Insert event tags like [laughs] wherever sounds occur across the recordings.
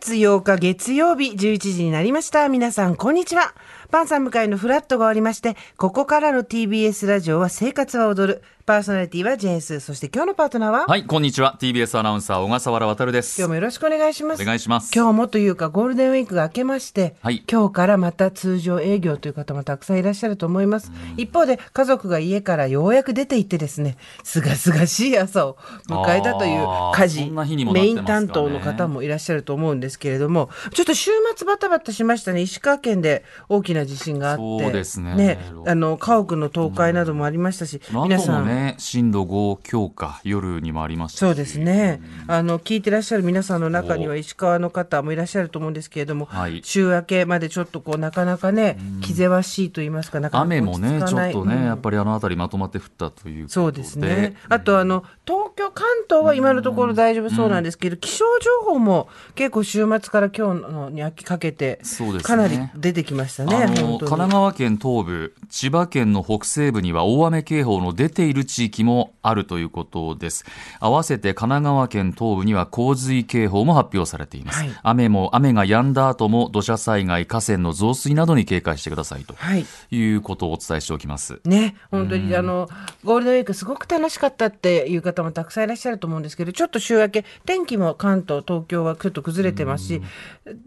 月8日月曜日11時になりました。皆さん、こんにちは。パンさん向かいのフラットが終わりまして、ここからの TBS ラジオは生活は踊る。パーソナリティはジェーンス。そして今日のパートナーは、はい、こんにちは。TBS アナウンサー、小笠原渉です。今日もよろしくお願いします。お願いします。今日もというかゴールデンウィークが明けまして、はい今日からまた通常営業という方もたくさんいらっしゃると思います。一方で家族が家からようやく出て行ってですね、すがすがしい朝を迎えたという家事、そんな日にもなっメイン担当の方もいらっしゃると思うんですけれども、ちょっと週末バタバタしましたね。石川県で大きな地震があって、そうですねあの家屋の倒壊などもありましたし、なんと皆さん。もね、震度5強化、夜にもありましたしそうですね。あの聞いてらっしゃる皆さんの中には石川の方もいらっしゃると思うんですけれども、はい週明けまでちょっとこうなかなかね、気ぜわしいと言いますか、なかなか雨もね、ちょっとね、うんやっぱりあの辺りまとまって降ったということで。そうですね。あとあの東京関東は今のところ大丈夫そうなんですけど、気象情報も結構週末から今日のにかけてそうですねかなり出てきましたね。あの神奈川県東部、千葉県の北西部には大雨警報の出ている地域もあるということです。合わせて神奈川県東部には洪水警報も発表されています。はい雨も雨が止んだ後も土砂災害、河川の増水などに警戒してくださいとはい。いうことをお伝えしておきます。ね、本当にあのゴールデンウィークすごく楽しかったっていう方もたくさんいらっしゃると思うんですけどちょっと週明け天気も関東東京はちょっと崩れてますし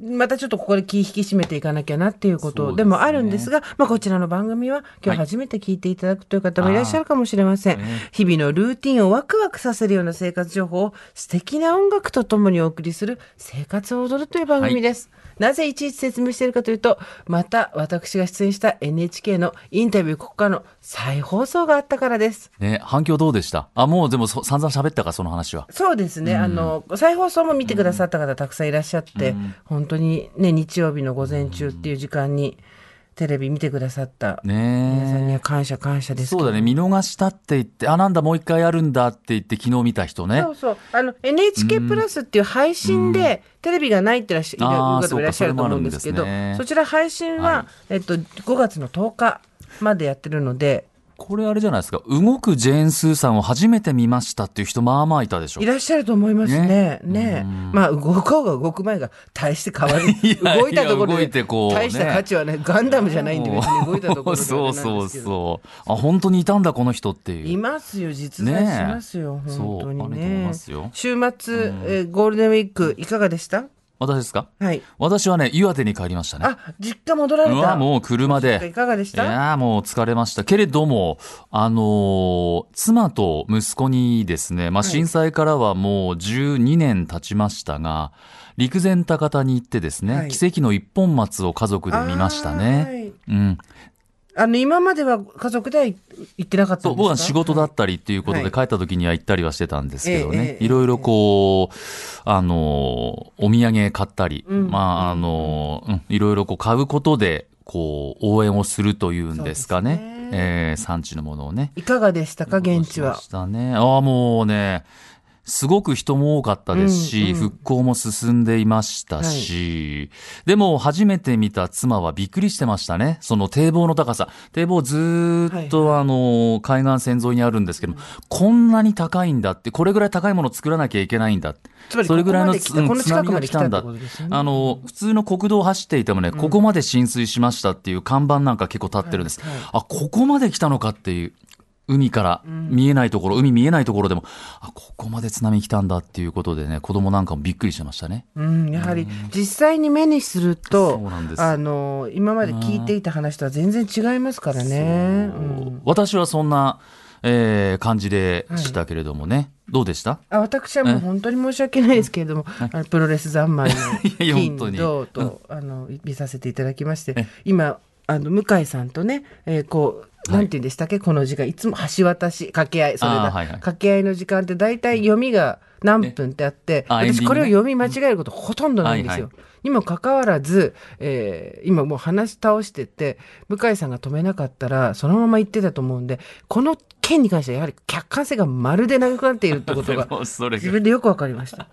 またちょっとここで気引き締めていかなきゃなっていうことですねでもあるんですがまあ、こちらの番組は今日初めて聞いていただくという方もいらっしゃるかもしれません、日々のルーティンをワクワクさせるような生活情報を素敵な音楽とともにお送りする生活を踊るという番組です、なぜいちいち説明しているかというとまた私が出演した NHK のインタビューここからの再放送があったからです。ね、反響どうでした？あ、もうでもそ散々喋ったか、その話は。そうですね、あの再放送も見てくださった方たくさんいらっしゃって、本当にね日曜日の午前中っていう時間にテレビ見てくださった皆さんにねは感謝感謝ですそうだね、見逃したって言って、あ、なんだ、もう一回やるんだって言って、昨日見た人ね。そ。うそう。あの NHK プラスっていう配信でテレビがないってらっしゃる方もいらっしゃると思うんですけどそちら配信は、はえっと、5月の10日までやってるのでこれあれじゃないですか、動くジェーン・スーさんを初めて見ましたっていう人、まあまあいたでしょ。い。らっしゃると思いますね。ね。ね。まあ動こうが動く前が大して変わる。[laughs] いや動いたところでいてこうね。大した価値はねガンダムじゃないんで別に動いたところではそうそうそう。あ、本当にいたんだ、この人っていう。いますよ実在しますよ、本当にね。週末、えーゴールデンウィークいかがでした？私ですか？はい私はね、岩手に帰りましたね。あ実家戻られたうわ、もう車いで。かがでした？いやーもう疲れました。けれども、あのー妻と息子にですね、まあ、はい震災からはもう12年経ちましたが、陸前高田に行ってですね、はい奇跡の一本松を家族で見ましたね。はいうん。あの今までは家族では行ってなかったんですか？そう僕は仕事だったりっていうことはい。で帰った時には行ったりはしてたんですけどええね、ええ。いろいろこう、あの、お土産買ったり、うん。まあ、あの、うんいろいろこう買うことで、こう、応援をするというんですかね。ね。えー産地のものをね。いかがでしたか？現地は。したね。ああ、もうね、すごく人も多かったですし、うんうん復興も進んでいましたし、でも初めて見た妻はびっくりしてましたね。その堤防の高さ。堤防ずーっと、あの、海岸線沿いにあるんですけど、こんなに高いんだって、これぐらい高いものを作らなきゃいけないんだ。つまりそれぐらいの津波が来たんだねあの、普通の国道を走っていてもね、ここまで浸水しましたっていう看板なんか結構立ってるんです。はいはいあ、ここまで来たのかっていう。海から見えないところ、海見えないところでも、あ、ここまで津波来たんだっていうことでね、子供なんかもびっくりしてましたね。うん、やはり実際に目にするとあの今まで聞いていた話とは全然違いますからね。うん。私はそんな、えー感じでしたけれどもね。どうでした？あ私はもう本当に申し訳ないですけれども、あのプロレス三昧の [laughs] 金本当に。土と、あの見させていただきまして今あの向井さんとね、えーこうなんて言うんでしたっけ？この時間。いつも橋渡し掛け合いそれだ、はいはい。掛け合いの時間って大体読みが何分ってあって、私これを読み間違えることほとんどないんですよ。はいはにもかかわらず、えー今もう話し倒してて向井さんが止めなかったらそのまま言ってたと思うんでこの件に関してはやはり客観性がまるでなくなっているってことが。[laughs] 自分でよくわかりました。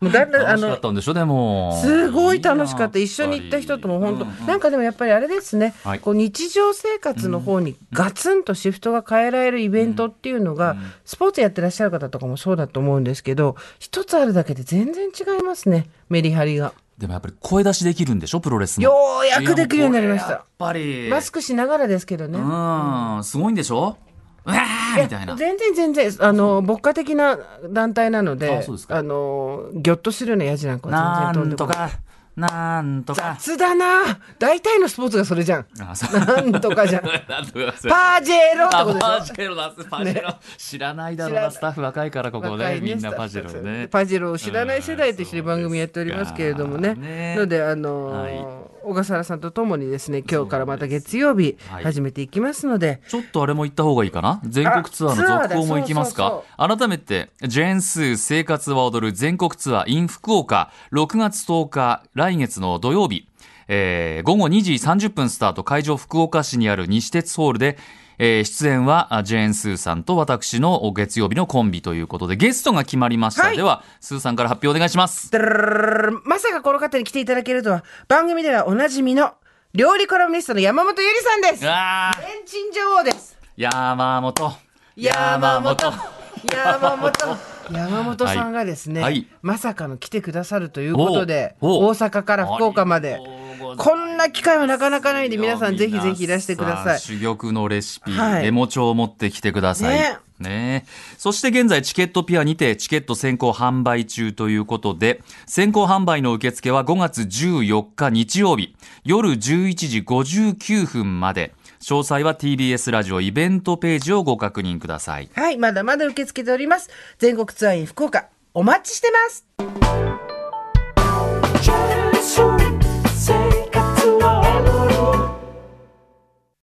もうだんだん、あの楽しかっ、たんでしょ、でも。すごい楽しかった。一緒に行った人とも本当、うんうんなんかでもやっぱりあれですね、はいこう日常生活の方にガツンとシフトが変えられるイベントっていうのが、スポーツやってらっしゃる方とかもそうだと思うんですけど、一つあるだけで全然違いますね、メリハリが。でもやっぱり声出しできるんでしょ、プロレスも。ようやくできるようになりましたやっぱり。マスクしながらですけどね。うん、すごいんでしょ？うわーみたいな。全然全然、あの、牧歌的な団体なので、あそうですかの、ぎょっとするようなやじなんかはな全然飛んでこない。んとか、なんとか。雑だな大体のスポーツがそれじゃん。あ、そう。なんとかじゃん。[laughs] パージェロってあことでしょ？パジェロだ、パジェロ。知らないだろうな、スタッフ若いから、ここね。みんなパジェロね。パジェロを知らない世代と一緒に番組やっておりますけれどもね。ねので、あのー小笠原さんとともにですね、今日からまた月曜日はい。始めていきますので、ちょっとあれも行った方がいいかな？全国ツアーの続行も行きますか？改めて、ジェーンスー生活は踊る全国ツアー in 福岡、6月10日、来月の土曜日、えー午後2時30分スタート、会場福岡市にある西鉄ホールで、えー出演はあジェーンスーさんと私の月曜日のコンビということで、ゲストが決まりました。はいでは、スーさんから発表お願いします。まさかこの方に来ていただけるとは、番組ではおなじみの料理コラムニストの山本ゆりさんです。あーレンチン女王です。山本。山本山本山本さんがですね、はい。はい。まさかの来てくださるということで大阪から福岡まで。こんな機会はなかなかないんで皆さんぜひぜひいらしてください。珠玉のレシピ、はい。メモ帳を持ってきてください。ね。ね。そして現在チケットピアにてチケット先行販売中ということで、先行販売の受付は5月14日日曜日、夜11時59分まで。詳細は TBS ラジオイベントページをご確認ください。はいまだまだ受け付けております全国ツアーイン福岡お待ちしてます